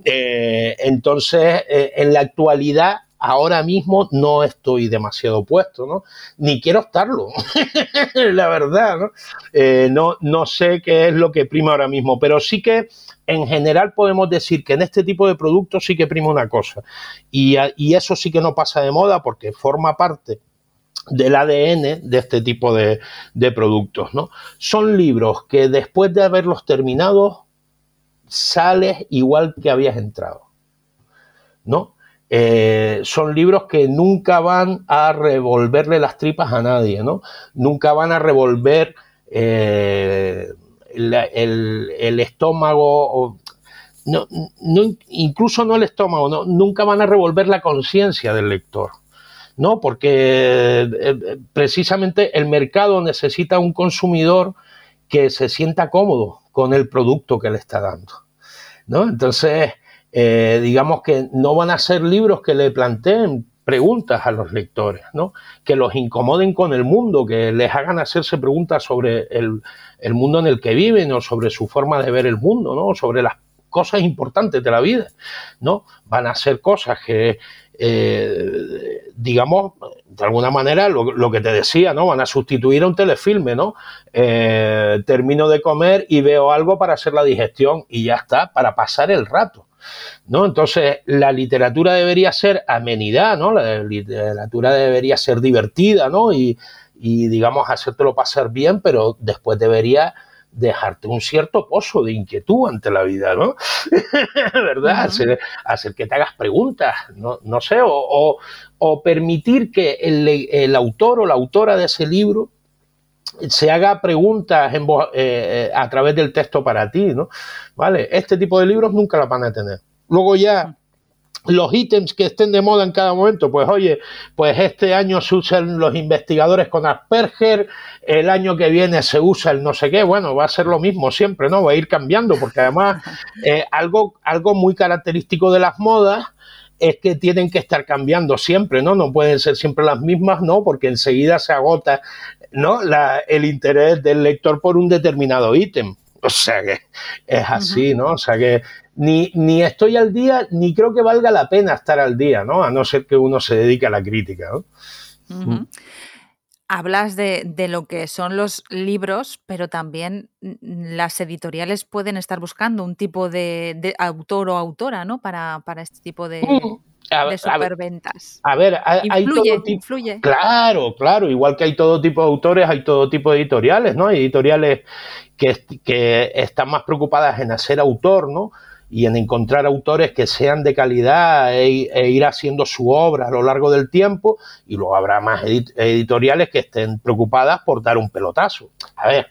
Eh, entonces, eh, en la actualidad, ahora mismo no estoy demasiado puesto, ¿no? Ni quiero estarlo, la verdad, ¿no? Eh, ¿no? No sé qué es lo que prima ahora mismo, pero sí que en general podemos decir que en este tipo de productos sí que prima una cosa. Y, y eso sí que no pasa de moda porque forma parte del ADN de este tipo de, de, productos, ¿no? Son libros que después de haberlos terminado sales igual que habías entrado, ¿no? Eh, son libros que nunca van a revolverle las tripas a nadie, ¿no? Nunca van a revolver eh, el, estómago, no, incluso no el estómago, no, nunca van a revolver la conciencia del lector. ¿no? Porque eh, precisamente el mercado necesita un consumidor que se sienta cómodo con el producto que le está dando. ¿no? Entonces, eh, digamos que no van a ser libros que le planteen preguntas a los lectores, ¿no? que los incomoden con el mundo, que les hagan hacerse preguntas sobre el, mundo en el que viven o sobre su forma de ver el mundo, ¿no? sobre las cosas importantes de la vida. ¿no? Van a ser cosas que, eh, digamos, de alguna manera, lo, que te decía, ¿no? Van a sustituir a un telefilme, ¿no? Eh, termino de comer y veo algo para hacer la digestión y ya está, para pasar el rato. ¿No? Entonces, la literatura debería ser amenidad, ¿no? La literatura debería ser divertida, ¿no? Y, y digamos, hacértelo pasar bien, pero después debería dejarte un cierto pozo de inquietud ante la vida, ¿no? ¿Verdad? hacer, que te hagas preguntas, no, no sé, o, o, permitir que el, el, autor o la autora de ese libro se haga preguntas en eh, eh, a través del texto para ti, ¿no? ¿Vale? Este tipo de libros nunca la van a tener. Luego ya los ítems que estén de moda en cada momento, pues oye, pues este año se usan los investigadores con Asperger, el año que viene se usa el no sé qué, bueno, va a ser lo mismo siempre, ¿no? Va a ir cambiando, porque además eh, algo, algo muy característico de las modas es que tienen que estar cambiando siempre, ¿no? No pueden ser siempre las mismas, ¿no? Porque enseguida se agota ¿no? La, el interés del lector por un determinado ítem. O sea que es así, ¿no? O sea que ni, ni estoy al día, ni creo que valga la pena estar al día, ¿no? A no ser que uno se dedique a la crítica, ¿no? Mm. Hablas de, de, lo que son los libros, pero también las editoriales pueden estar buscando un tipo de, de autor o autora, ¿no? Para, para este tipo de, de superventas. A ver, hay, todo tipo. Claro, claro. Igual que hay todo tipo de autores, hay todo tipo de editoriales, ¿no? Hay editoriales que, que están más preocupadas en hacer autor, ¿no? Y en encontrar autores que sean de calidad e, e ir haciendo su obra a lo largo del tiempo. Y luego habrá más editoriales que estén preocupadas por dar un pelotazo. A ver,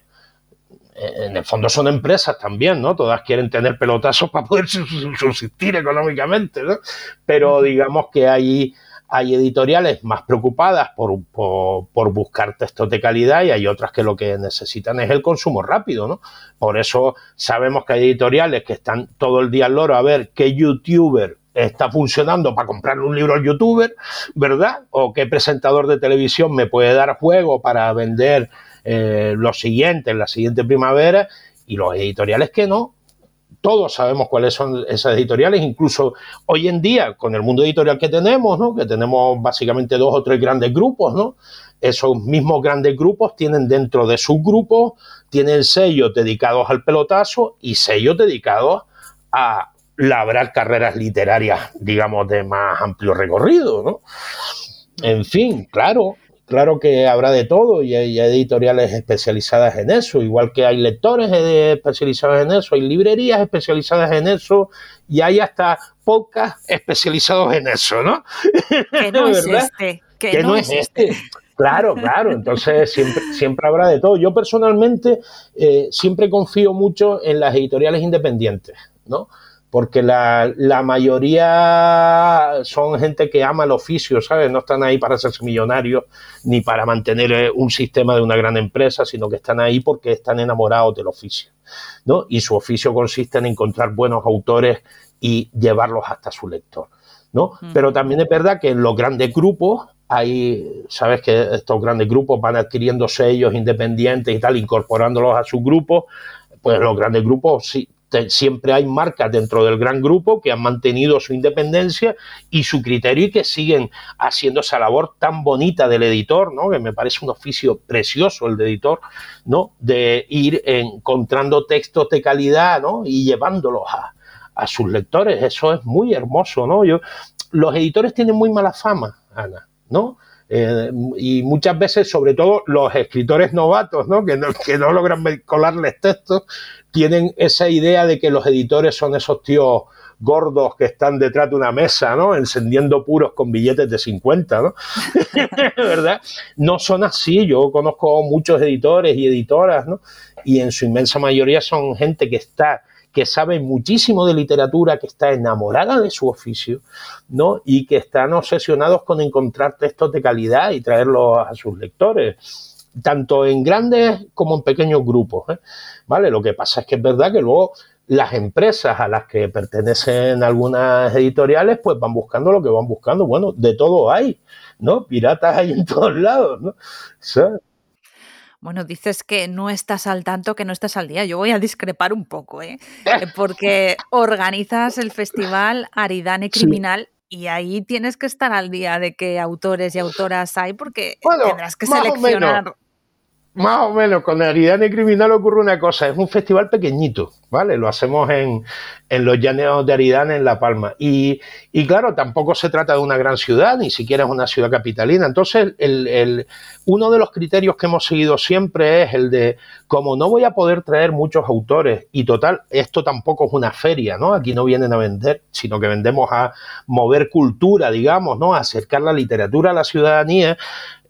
en el fondo son empresas también, ¿no? Todas quieren tener pelotazos para poder subsistir económicamente, ¿no? Pero digamos que hay, hay editoriales más preocupadas por, por, buscar textos de calidad y hay otras que lo que necesitan es el consumo rápido, ¿no? Por eso sabemos que hay editoriales que están todo el día al loro a ver qué youtuber está funcionando para comprarle un libro al youtuber, ¿verdad? O qué presentador de televisión me puede dar juego para vender eh, lo siguiente, en la siguiente primavera, y los editoriales que no. Todos sabemos cuáles son esas editoriales, incluso hoy en día, con el mundo editorial que tenemos, ¿no? que tenemos básicamente dos o tres grandes grupos, ¿no? esos mismos grandes grupos tienen dentro de sus grupos, tienen sellos dedicados al pelotazo y sellos dedicados a labrar carreras literarias, digamos, de más amplio recorrido, ¿no? En fin, claro, Claro que habrá de todo y hay, editoriales especializadas en eso, igual que hay lectores especializados en eso, hay librerías especializadas en eso y hay hasta podcasts especializados en eso, ¿no? Que no es este. Que, no, es este. Claro, claro, entonces siempre, siempre habrá de todo. Yo personalmente eh, siempre confío mucho en las editoriales independientes, ¿no? Porque la, la, mayoría son gente que ama el oficio, ¿sabes? No están ahí para hacerse millonarios ni para mantener eh, un sistema de una gran empresa, sino que están ahí porque están enamorados del oficio, ¿no? Y su oficio consiste en encontrar buenos autores y llevarlos hasta su lector. ¿no? Pero también es verdad que en los grandes grupos hay, sabes que estos grandes grupos van adquiriendo sellos independientes y tal, incorporándolos a sus grupos, pues los grandes grupos sí, siempre hay marcas dentro del gran grupo que han mantenido su independencia y su criterio y que siguen haciendo esa labor tan bonita del editor, ¿no? Que me parece un oficio precioso el de editor, ¿no? De ir encontrando textos de calidad, ¿no? Y llevándolos a, a sus lectores. Eso es muy hermoso, ¿no? Yo, los editores tienen muy mala fama, Ana. ¿no? Eh, y muchas veces, sobre todo los escritores novatos, ¿no? Que, no, que no logran colarles textos, tienen esa idea de que los editores son esos tíos gordos que están detrás de una mesa, ¿no? Encendiendo puros con billetes de 50, ¿no? ¿Verdad? No son así. Yo conozco muchos editores y editoras, ¿no? Y en su inmensa mayoría son gente que está que sabe muchísimo de literatura, que está enamorada de su oficio, ¿no? Y que están obsesionados con encontrar textos de calidad y traerlos a sus lectores, tanto en grandes como en pequeños grupos, ¿eh? ¿vale? Lo que pasa es que es verdad que luego las empresas a las que pertenecen algunas editoriales, pues van buscando lo que van buscando. Bueno, de todo hay, ¿no? Piratas hay en todos lados, ¿no? Bueno, dices que no estás al tanto, que no estás al día. Yo voy a discrepar un poco, ¿eh? eh porque organizas el festival Aridane Criminal y ahí tienes que estar al día de qué autores y autoras hay porque tendrás que seleccionar más o menos, con Aridane Criminal ocurre una cosa, es un festival pequeñito, ¿vale? Lo hacemos en, en los llaneos de Aridane, en La Palma. Y, y, claro, tampoco se trata de una gran ciudad, ni siquiera es una ciudad capitalina. Entonces, el, el, uno de los criterios que hemos seguido siempre es el de, como no voy a poder traer muchos autores, y total, esto tampoco es una feria, ¿no? Aquí no vienen a vender, sino que vendemos a mover cultura, digamos, ¿no? A acercar la literatura a la ciudadanía.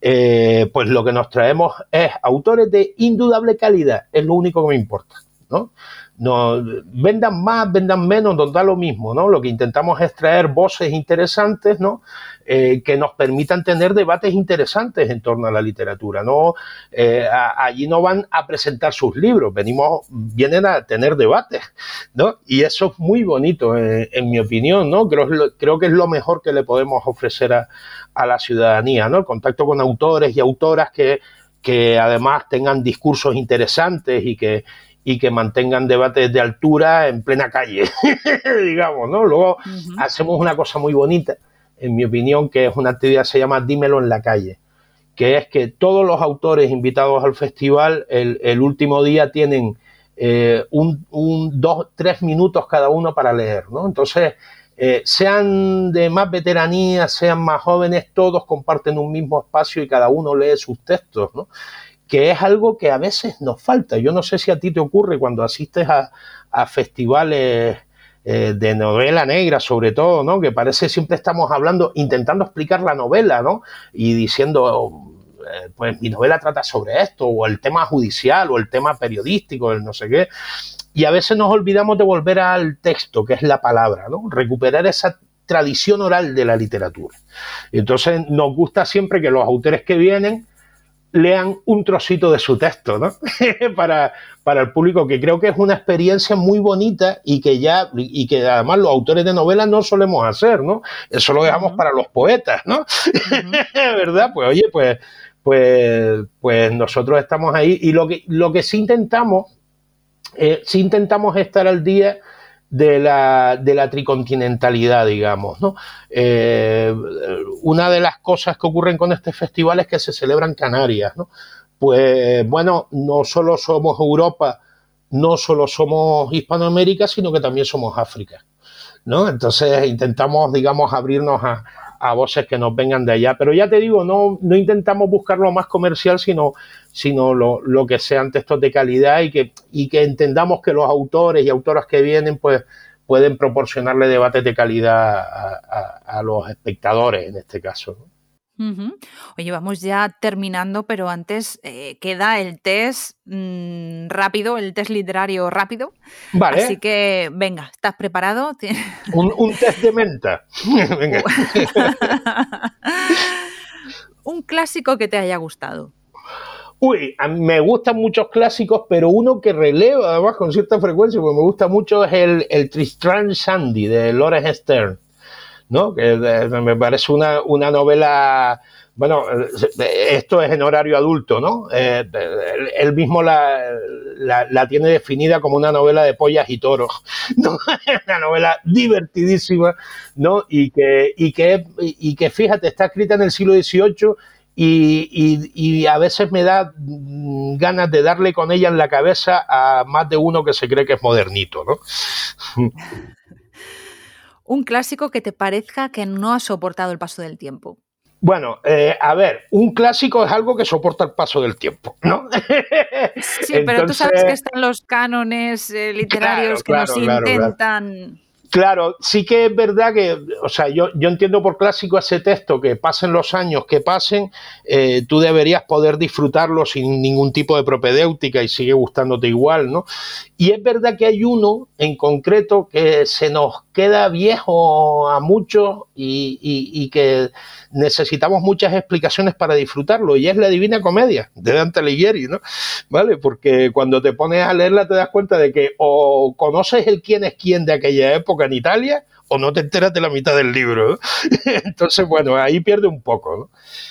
Eh, pues lo que nos traemos es autores de indudable calidad, es lo único que me importa, ¿no? No, vendan más, vendan menos, nos da lo mismo, ¿no? Lo que intentamos es traer voces interesantes, ¿no? Eh, que nos permitan tener debates interesantes en torno a la literatura, ¿no? Eh, allí no van a presentar sus libros, venimos, vienen a tener debates, ¿no? Y eso es muy bonito, eh, en mi opinión, ¿no? Creo, creo que es lo mejor que le podemos ofrecer a, a la ciudadanía, ¿no? El contacto con autores y autoras que, que además tengan discursos interesantes y que y que mantengan debates de altura en plena calle, digamos, ¿no? Luego hacemos una cosa muy bonita, en mi opinión, que es una actividad que se llama Dímelo en la calle, que es que todos los autores invitados al festival el, último día tienen eh, un, dos, tres minutos cada uno para leer, ¿no? Entonces, eh, sean de más veteranía, sean más jóvenes, todos comparten un mismo espacio y cada uno lee sus textos, ¿no? Que es algo que a veces nos falta. Yo no sé si a ti te ocurre cuando asistes a, festivales eh, de novela negra, sobre todo, ¿no? Que parece siempre estamos hablando, intentando explicar la novela, ¿no? Y diciendo, eh, pues mi novela trata sobre esto, o el tema judicial, o el tema periodístico, el no sé qué. Y a veces nos olvidamos de volver al texto, que es la palabra, ¿no? Recuperar esa tradición oral de la literatura. Entonces nos gusta siempre que los autores que vienen lean un trocito de su texto, ¿no? para, para el público, que creo que es una experiencia muy bonita y que ya, y que además los autores de novelas no solemos hacer, ¿no? Eso lo dejamos para los poetas, ¿no? ¿Verdad? Pues oye, pues, pues, pues nosotros estamos ahí y lo que, lo que sí intentamos, eh, sí intentamos estar al día de la, de la tricontinentalidad, digamos. ¿no? Eh, una de las cosas que ocurren con este festival es que se celebran Canarias. ¿no? Pues bueno, no solo somos Europa, no solo somos Hispanoamérica, sino que también somos África. ¿no? Entonces intentamos, digamos, abrirnos a, a voces que nos vengan de allá. Pero ya te digo, no, no intentamos buscar lo más comercial, sino, sino lo, lo, que sean textos de calidad y que, y que entendamos que los autores y autoras que vienen, pues pueden proporcionarle debates de calidad a, a, los espectadores en este caso. Oye, vamos ya terminando, pero antes eh, queda el test mm, rápido, el test literario rápido. Vale. Así que, venga, ¿estás preparado? Un, test de menta. venga. un clásico que te haya gustado. Uy, me gustan muchos clásicos, pero uno que relevo además con cierta frecuencia, porque me gusta mucho, es el, el Tristram Sandy de Lawrence Stern. ¿No? Que me parece una, una novela bueno, esto es en horario adulto, ¿no? Eh, él mismo la, la, tiene definida como una novela de pollas y toros, ¿no? una novela divertidísima, ¿no? Y que, y que, y que fíjate, está escrita en el siglo XVIII y, y, a veces me da mm, ganas de darle con ella en la cabeza a más de uno que se cree que es modernito, ¿no? Un clásico que te parezca que no ha soportado el paso del tiempo. Bueno, eh, a ver, un clásico es algo que soporta el paso del tiempo, ¿no? Sí, pero tú sabes que están los cánones eh, literarios que nos intentan... Claro, sí que es verdad que, o sea, yo, yo entiendo por clásico ese texto que pasen los años que pasen, eh, tú deberías poder disfrutarlo sin ningún tipo de propedéutica y sigue gustándote igual, ¿no? Y es verdad que hay uno en concreto que se nos queda viejo a muchos y, y que necesitamos muchas explicaciones para disfrutarlo y es la Divina Comedia de Dante Alighieri, ¿no? ¿Vale? Porque cuando te pones a leerla te das cuenta de que o conoces el quién es quién de aquella época en Italia o no te enteras de la mitad del libro. Entonces, bueno, ahí pierde un poco.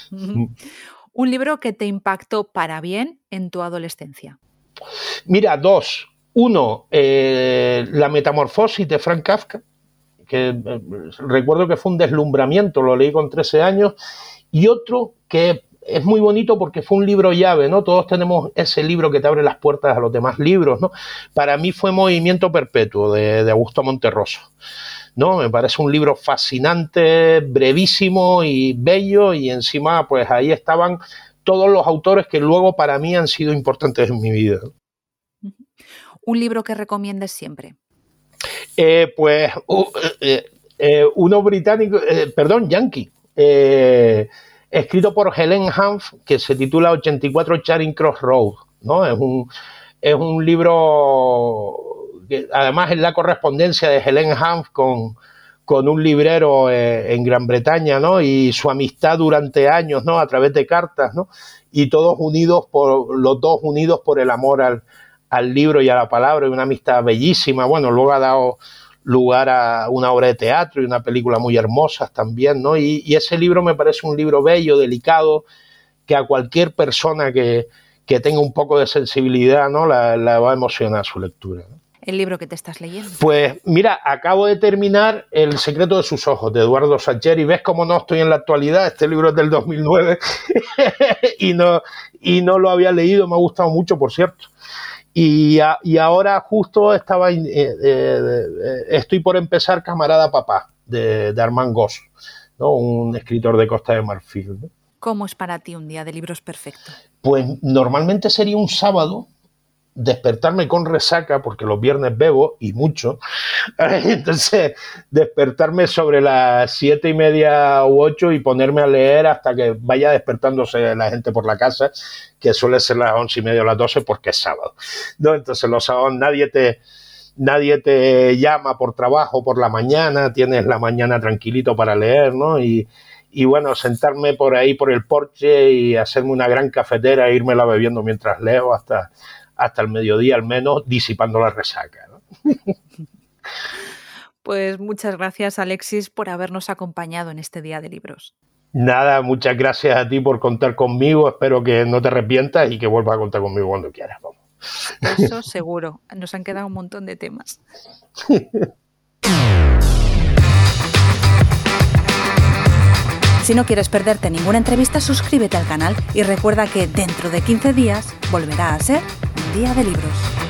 ¿no? Un libro que te impactó para bien en tu adolescencia. Mira, dos. Uno, eh, La Metamorfosis de Frank Kafka, que eh, recuerdo que fue un deslumbramiento, lo leí con 13 años, y otro que es muy bonito porque fue un libro llave, ¿no? Todos tenemos ese libro que te abre las puertas a los demás libros, ¿no? Para mí fue Movimiento Perpetuo de, Augusto Monterroso, ¿no? Me parece un libro fascinante, brevísimo y bello y encima pues ahí estaban todos los autores que luego para mí han sido importantes en mi vida. Un libro que recomiendes siempre. Eh, pues eh, eh, uno británico, perdón, yankee, escrito por Helen Hanf, que se titula 84 Charing Cross Road, ¿no? Es un, es un libro que además es la correspondencia de Helen Hanf con, con un librero en Gran Bretaña, ¿no? Y su amistad durante años, ¿no? A través de cartas, ¿no? Y todos unidos por, los dos unidos por el amor al, al libro y a la palabra, y una amistad bellísima. Bueno, luego ha dado lugar a una obra de teatro y una película muy hermosas también, ¿no? Y, ese libro me parece un libro bello, delicado, que a cualquier persona que, tenga un poco de sensibilidad, ¿no? La, va a emocionar su lectura. ¿El libro que te estás leyendo? Pues mira, acabo de terminar El secreto de sus ojos de Eduardo Sacheri. ¿Ves cómo no estoy en la actualidad? Este libro es del 2009 y, no, y no lo había leído, me ha gustado mucho, por cierto. Y, ahora justo estaba, eh, eh, eh, estoy por empezar Camarada Papá de, de Armand Goss, ¿no? un escritor de Costa de Marfil. ¿Cómo es para ti un día de libros perfecto? Pues normalmente sería un sábado despertarme con resaca, porque los viernes bebo y mucho. Entonces, despertarme sobre las siete y media u ocho y ponerme a leer hasta que vaya despertándose la gente por la casa, que suele ser las once y media o las doce porque es sábado. ¿no? Entonces, los sábados nadie te, nadie te llama por trabajo por la mañana, tienes la mañana tranquilito para leer, ¿no? Y, y bueno, sentarme por ahí por el porche y hacerme una gran cafetera e irme la bebiendo mientras leo hasta, hasta el mediodía al menos, disipando la resaca. Pues muchas gracias Alexis por habernos acompañado en este día de libros. Nada, muchas gracias a ti por contar conmigo. Espero que no te arrepientas y que vuelvas a contar conmigo cuando quieras. Eso seguro. Nos han quedado un montón de temas. Si no quieres perderte ninguna entrevista, suscríbete al canal y recuerda que dentro de 15 días volverá a ser día de libros.